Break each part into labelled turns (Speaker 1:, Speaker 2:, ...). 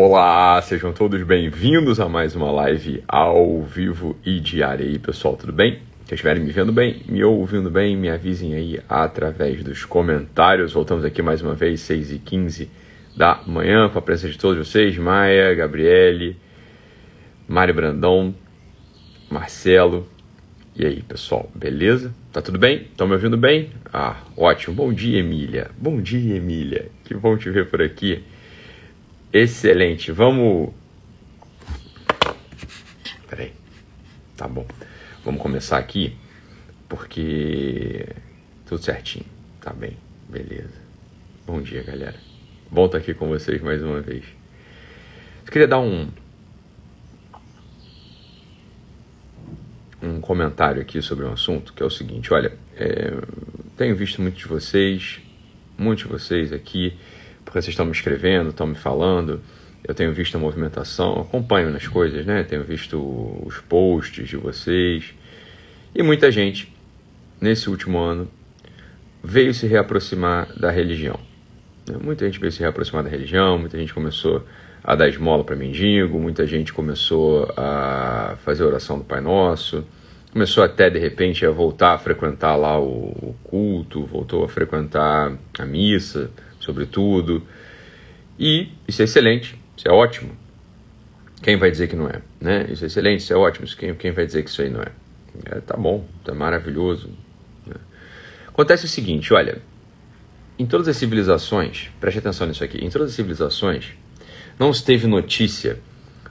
Speaker 1: Olá, sejam todos bem-vindos a mais uma live ao vivo e diária aí, pessoal, tudo bem? Se estiverem me vendo bem, me ouvindo bem, me avisem aí através dos comentários. Voltamos aqui mais uma vez, 6 e 15 da manhã, com a presença de todos vocês, Maia, Gabriele, Mário Brandão, Marcelo. E aí, pessoal, beleza? Tá tudo bem? Estão me ouvindo bem? Ah, ótimo. Bom dia, Emília. Bom dia, Emília. Que bom te ver por aqui. Excelente. Vamos. Peraí. Tá bom. Vamos começar aqui, porque. Tudo certinho. Tá bem. Beleza. Bom dia, galera. Bom estar aqui com vocês mais uma vez. Eu queria dar um. Um comentário aqui sobre um assunto que é o seguinte: olha, é, tenho visto muitos de vocês, muitos de vocês aqui porque vocês estão me escrevendo, estão me falando, eu tenho visto a movimentação, acompanho nas coisas, né? Tenho visto os posts de vocês. E muita gente, nesse último ano, veio se reaproximar da religião. Né? Muita gente veio se reaproximar da religião, muita gente começou a dar esmola para mendigo, muita gente começou a fazer a oração do Pai Nosso, começou até de repente a voltar a frequentar lá o culto, voltou a frequentar a missa sobretudo. E isso é excelente, isso é ótimo. Quem vai dizer que não é? Né? Isso é excelente, isso é ótimo. Quem, quem vai dizer que isso aí não é? é tá bom, tá maravilhoso. Né? Acontece o seguinte, olha, em todas as civilizações, preste atenção nisso aqui, em todas as civilizações não se teve notícia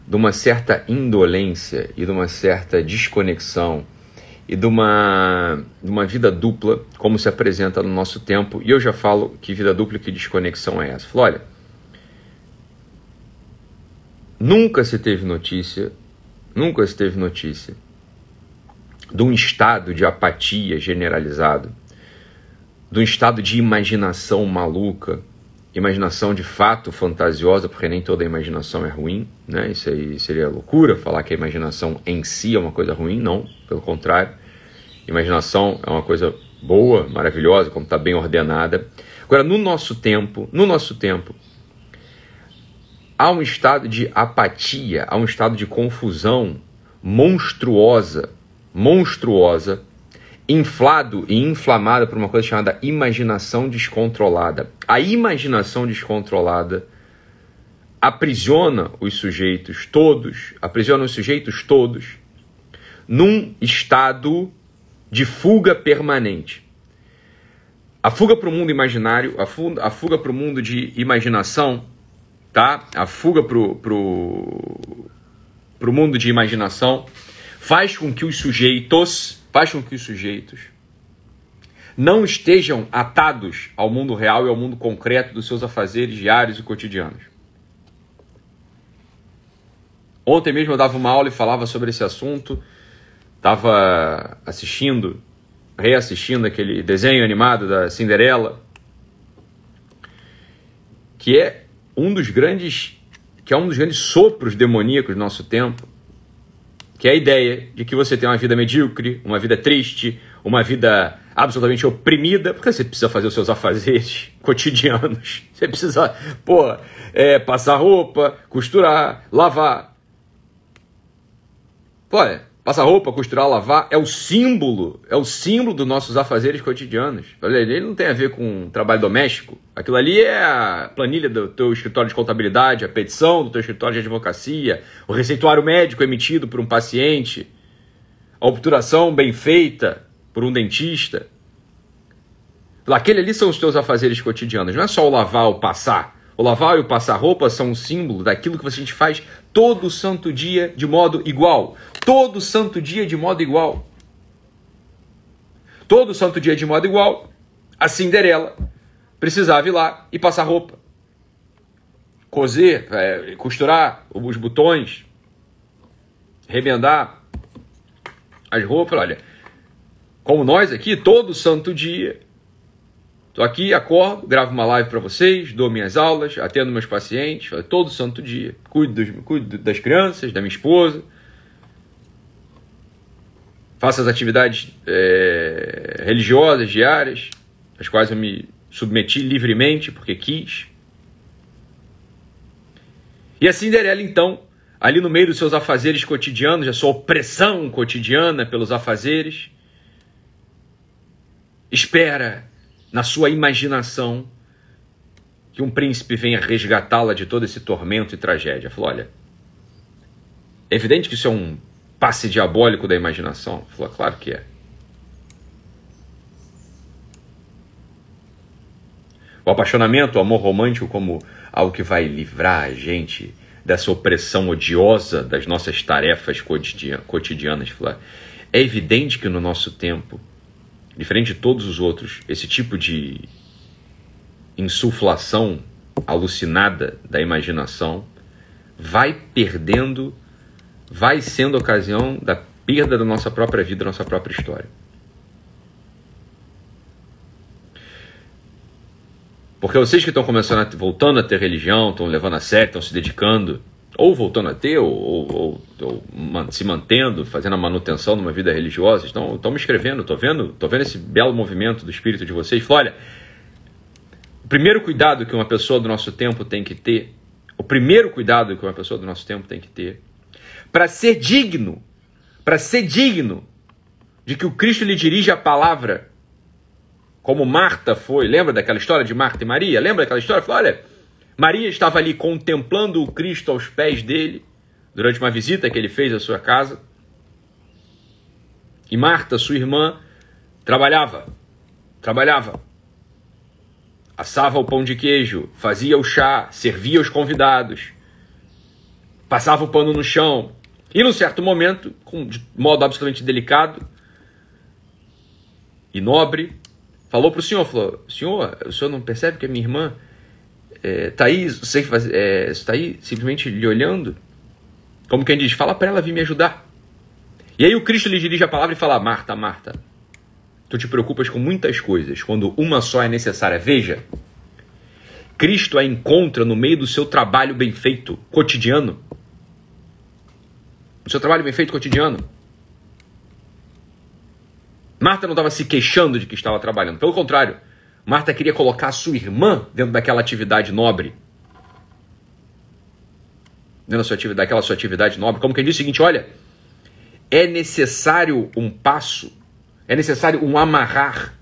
Speaker 1: de uma certa indolência e de uma certa desconexão e de uma, de uma vida dupla, como se apresenta no nosso tempo. E eu já falo que vida dupla e que desconexão é essa. Falo, olha, nunca se teve notícia, nunca se teve notícia de um estado de apatia generalizado, de um estado de imaginação maluca, imaginação de fato fantasiosa, porque nem toda imaginação é ruim, né? Isso aí seria loucura falar que a imaginação em si é uma coisa ruim, não, pelo contrário. Imaginação é uma coisa boa, maravilhosa, como está bem ordenada. Agora, no nosso tempo, no nosso tempo, há um estado de apatia, há um estado de confusão monstruosa, monstruosa, inflado e inflamado por uma coisa chamada imaginação descontrolada. A imaginação descontrolada aprisiona os sujeitos todos, aprisiona os sujeitos todos num estado de fuga permanente. A fuga para o mundo imaginário, a fuga, a fuga para o mundo de imaginação, tá? A fuga para o pro, pro mundo de imaginação faz com que os sujeitos faz com que os sujeitos não estejam atados ao mundo real e ao mundo concreto dos seus afazeres diários e cotidianos. Ontem mesmo eu dava uma aula e falava sobre esse assunto, estava assistindo, reassistindo aquele desenho animado da Cinderela, que é um dos grandes, que é um dos grandes sopros demoníacos do nosso tempo, que é a ideia de que você tem uma vida medíocre, uma vida triste, uma vida absolutamente oprimida, porque você precisa fazer os seus afazeres cotidianos. Você precisa, pô, é, passar roupa, costurar, lavar. É, Passar roupa, costurar, lavar é o símbolo, é o símbolo dos nossos afazeres cotidianos. Ele não tem a ver com trabalho doméstico. Aquilo ali é a planilha do teu escritório de contabilidade, a petição do teu escritório de advocacia, o receituário médico emitido por um paciente, a obturação bem feita por um dentista. Aquele ali são os teus afazeres cotidianos, não é só o lavar ou passar. O lavar e o passar roupa são um símbolo daquilo que a gente faz todo santo dia de modo igual. Todo santo dia de modo igual. Todo santo dia de modo igual. A Cinderela precisava ir lá e passar roupa. Cozer, é, costurar os botões, remendar as roupas. Olha, como nós aqui, todo santo dia Estou aqui, acordo, gravo uma live para vocês, dou minhas aulas, atendo meus pacientes, todo santo dia. Cuido, dos, cuido das crianças, da minha esposa. Faço as atividades é, religiosas diárias, às quais eu me submeti livremente, porque quis. E a Cinderela, então, ali no meio dos seus afazeres cotidianos, da sua opressão cotidiana pelos afazeres, espera na sua imaginação que um príncipe venha resgatá-la de todo esse tormento e tragédia. Falou: olha, é evidente que isso é um passe diabólico da imaginação. Falou: claro que é. O apaixonamento, o amor romântico, como algo que vai livrar a gente dessa opressão odiosa das nossas tarefas cotidianas. É evidente que no nosso tempo, diferente de todos os outros, esse tipo de insuflação alucinada da imaginação vai perdendo, vai sendo ocasião da perda da nossa própria vida, da nossa própria história. Porque vocês que estão começando, a, voltando a ter religião, estão levando a sério, estão se dedicando, ou voltando a ter, ou, ou, ou, ou se mantendo, fazendo a manutenção de uma vida religiosa, estão, estão me escrevendo, estou vendo, estou vendo esse belo movimento do espírito de vocês. Olha, o primeiro cuidado que uma pessoa do nosso tempo tem que ter, o primeiro cuidado que uma pessoa do nosso tempo tem que ter, para ser digno, para ser digno de que o Cristo lhe dirija a palavra como Marta foi. Lembra daquela história de Marta e Maria? Lembra daquela história? Falou, olha, Maria estava ali contemplando o Cristo aos pés dele durante uma visita que ele fez à sua casa. E Marta, sua irmã, trabalhava, trabalhava. Assava o pão de queijo, fazia o chá, servia os convidados, passava o pano no chão. E num certo momento, de modo absolutamente delicado e nobre, falou para o senhor, falou, senhor, o senhor não percebe que a minha irmã é, aí, sei fazer, é, está aí simplesmente lhe olhando? Como quem diz, fala para ela vir me ajudar. E aí o Cristo lhe dirige a palavra e fala, Marta, Marta, tu te preocupas com muitas coisas, quando uma só é necessária. Veja, Cristo a encontra no meio do seu trabalho bem feito, cotidiano. O seu trabalho bem feito cotidiano. Marta não estava se queixando de que estava trabalhando. Pelo contrário, Marta queria colocar a sua irmã dentro daquela atividade nobre. Dentro da sua atividade, daquela sua atividade nobre. Como quem diz o seguinte: olha, é necessário um passo, é necessário um amarrar,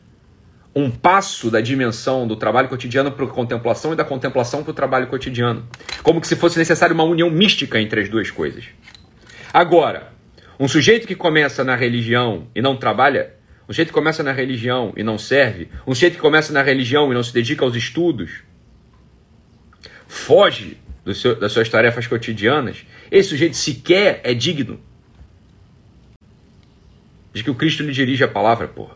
Speaker 1: um passo da dimensão do trabalho cotidiano para a contemplação e da contemplação para o trabalho cotidiano. Como que se fosse necessário uma união mística entre as duas coisas. Agora, um sujeito que começa na religião e não trabalha, um sujeito que começa na religião e não serve, um sujeito que começa na religião e não se dedica aos estudos, foge seu, das suas tarefas cotidianas, esse sujeito sequer é digno de que o Cristo lhe dirige a palavra, porra.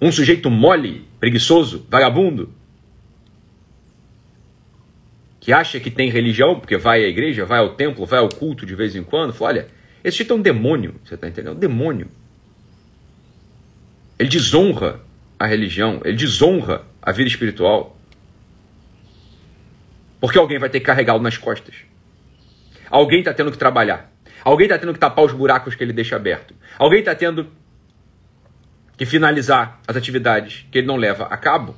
Speaker 1: Um sujeito mole, preguiçoso, vagabundo, que acha que tem religião, porque vai à igreja, vai ao templo, vai ao culto de vez em quando, fala, olha, esse é um demônio, você está entendendo? Um demônio. Ele desonra a religião, ele desonra a vida espiritual. Porque alguém vai ter que carregá-lo nas costas. Alguém está tendo que trabalhar. Alguém está tendo que tapar os buracos que ele deixa aberto. Alguém está tendo que finalizar as atividades que ele não leva a cabo.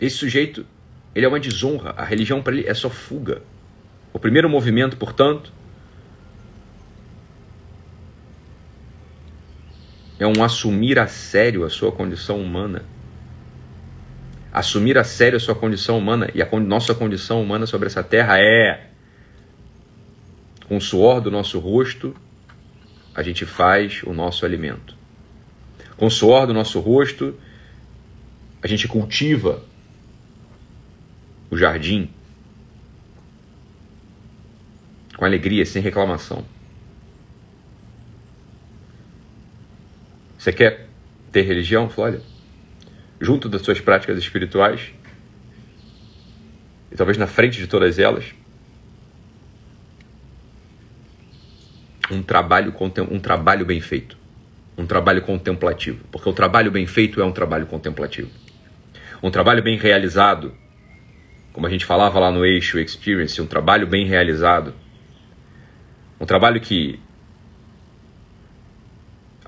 Speaker 1: Esse sujeito, ele é uma desonra. A religião para ele é só fuga. O primeiro movimento, portanto, é um assumir a sério a sua condição humana. Assumir a sério a sua condição humana e a nossa condição humana sobre essa terra é com o suor do nosso rosto a gente faz o nosso alimento. Com o suor do nosso rosto a gente cultiva o jardim com alegria, sem reclamação. Você quer ter religião? Olha, junto das suas práticas espirituais, e talvez na frente de todas elas, um trabalho, um trabalho bem feito, um trabalho contemplativo, porque o trabalho bem feito é um trabalho contemplativo. Um trabalho bem realizado, como a gente falava lá no eixo Experience, um trabalho bem realizado, um trabalho que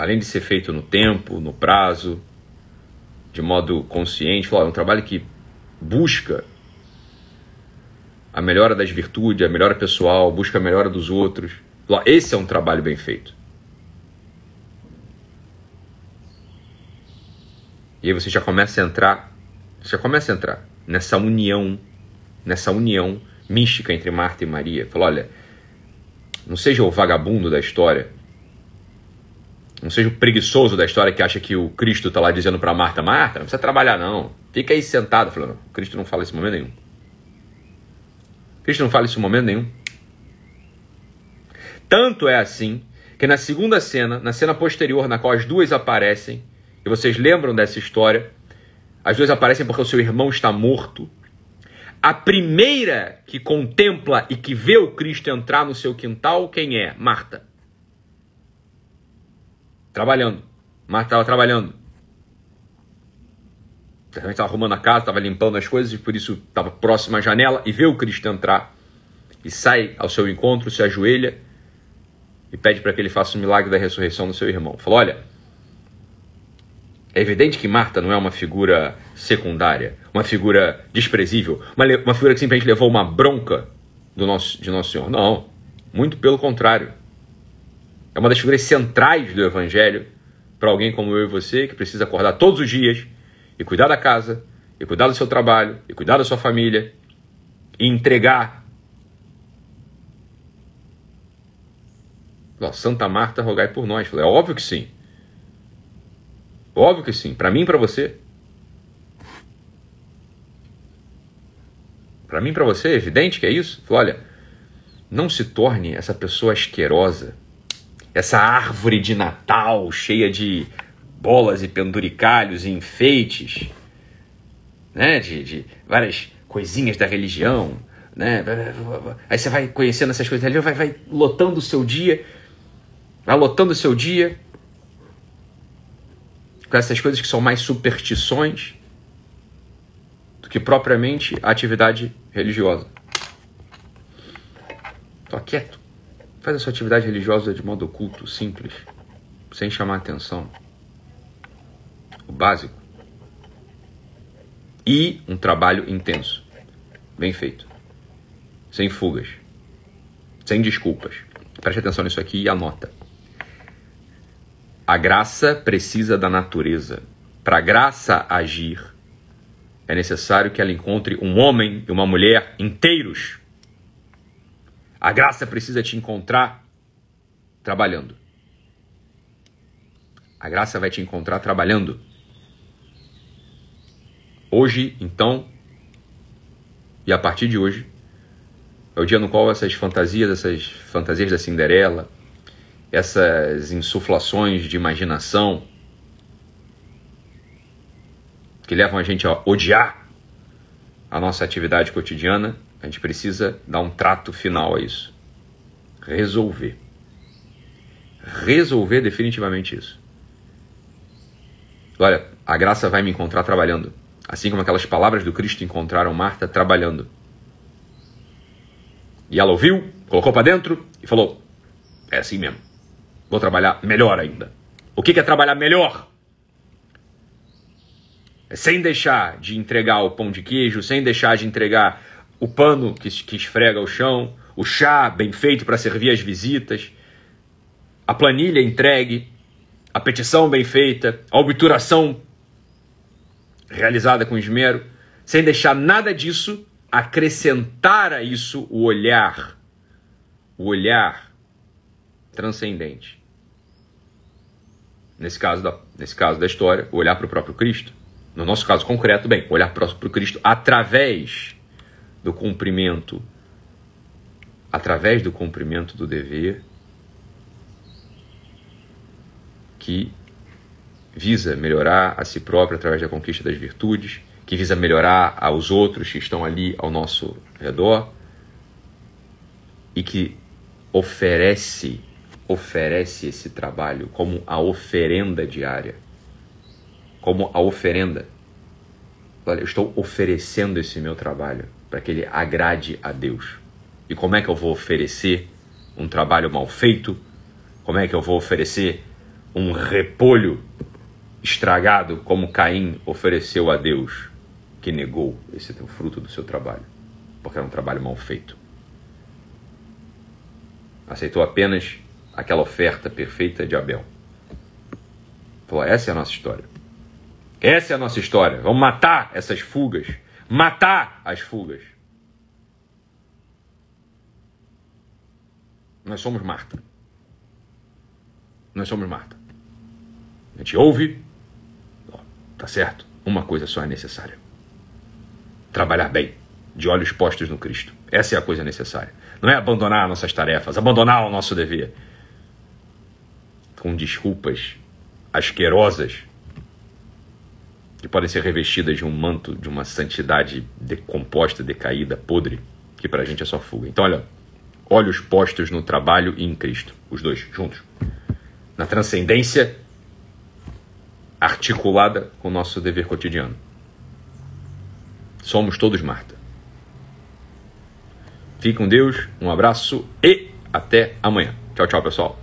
Speaker 1: além de ser feito no tempo, no prazo, de modo consciente, é um trabalho que busca a melhora das virtudes, a melhora pessoal, busca a melhora dos outros. Esse é um trabalho bem feito. E aí você já começa a entrar, já começa a entrar nessa união, nessa união mística entre Marta e Maria. Falou, olha, não seja o vagabundo da história, não seja o preguiçoso da história que acha que o Cristo está lá dizendo para Marta, Marta, não precisa trabalhar não, fica aí sentado. Falando, Cristo não fala isso em momento nenhum. Cristo não fala isso em momento nenhum. Tanto é assim que na segunda cena, na cena posterior, na qual as duas aparecem, e vocês lembram dessa história, as duas aparecem porque o seu irmão está morto. A primeira que contempla e que vê o Cristo entrar no seu quintal, quem é? Marta. Trabalhando. Marta estava trabalhando. Certamente estava arrumando a casa, estava limpando as coisas e por isso estava próximo à janela e vê o Cristo entrar. E sai ao seu encontro, se ajoelha e pede para que ele faça o milagre da ressurreição do seu irmão. Falou: Olha, é evidente que Marta não é uma figura secundária, uma figura desprezível, uma, uma figura que simplesmente levou uma bronca do nosso, de Nosso Senhor. Não, muito pelo contrário. É uma das figuras centrais do Evangelho para alguém como eu e você, que precisa acordar todos os dias e cuidar da casa, e cuidar do seu trabalho, e cuidar da sua família, e entregar. Santa Marta, rogai por nós. É óbvio que sim. Óbvio que sim. Para mim e para você. Para mim e para você, é evidente que é isso. Falei, olha, não se torne essa pessoa asquerosa essa árvore de Natal cheia de bolas e penduricalhos e enfeites, né? de, de várias coisinhas da religião. Né? Aí você vai conhecendo essas coisas religião, vai, vai lotando o seu dia, vai lotando o seu dia com essas coisas que são mais superstições do que propriamente a atividade religiosa. Tô quieto. Faz a sua atividade religiosa de modo oculto, simples, sem chamar atenção. O básico. E um trabalho intenso, bem feito, sem fugas, sem desculpas. Preste atenção nisso aqui e anota. A graça precisa da natureza. Para a graça agir, é necessário que ela encontre um homem e uma mulher inteiros a graça precisa te encontrar trabalhando. A graça vai te encontrar trabalhando. Hoje, então, e a partir de hoje, é o dia no qual essas fantasias, essas fantasias da Cinderela, essas insuflações de imaginação que levam a gente a odiar a nossa atividade cotidiana, a gente precisa dar um trato final a isso. Resolver. Resolver definitivamente isso. Olha, a graça vai me encontrar trabalhando. Assim como aquelas palavras do Cristo encontraram Marta trabalhando. E ela ouviu, colocou para dentro e falou: É assim mesmo. Vou trabalhar melhor ainda. O que é trabalhar melhor? É sem deixar de entregar o pão de queijo, sem deixar de entregar o pano que, que esfrega o chão, o chá bem feito para servir as visitas, a planilha entregue, a petição bem feita, a obturação realizada com esmero, sem deixar nada disso acrescentar a isso o olhar, o olhar transcendente. Nesse caso da, nesse caso da história, olhar para o próprio Cristo. No nosso caso concreto, bem, olhar para o Cristo através do cumprimento, através do cumprimento do dever, que visa melhorar a si próprio através da conquista das virtudes, que visa melhorar aos outros que estão ali ao nosso redor e que oferece oferece esse trabalho como a oferenda diária, como a oferenda. Olha, eu estou oferecendo esse meu trabalho para que ele agrade a Deus. E como é que eu vou oferecer um trabalho mal feito? Como é que eu vou oferecer um repolho estragado como Caim ofereceu a Deus, que negou esse fruto do seu trabalho? porque era um trabalho mal feito. Aceitou apenas aquela oferta perfeita de Abel. Falou: essa é a nossa história. Essa é a nossa história. Vamos matar essas fugas. Matar as fugas. Nós somos Marta. Nós somos Marta. A gente ouve, tá certo? Uma coisa só é necessária: trabalhar bem, de olhos postos no Cristo. Essa é a coisa necessária. Não é abandonar nossas tarefas, abandonar o nosso dever com desculpas asquerosas que podem ser revestidas de um manto de uma santidade decomposta, decaída, podre, que para a gente é só fuga. Então, olha, olhos postos no trabalho e em Cristo, os dois juntos. Na transcendência articulada com o nosso dever cotidiano. Somos todos Marta. Fique com Deus, um abraço e até amanhã. Tchau, tchau, pessoal.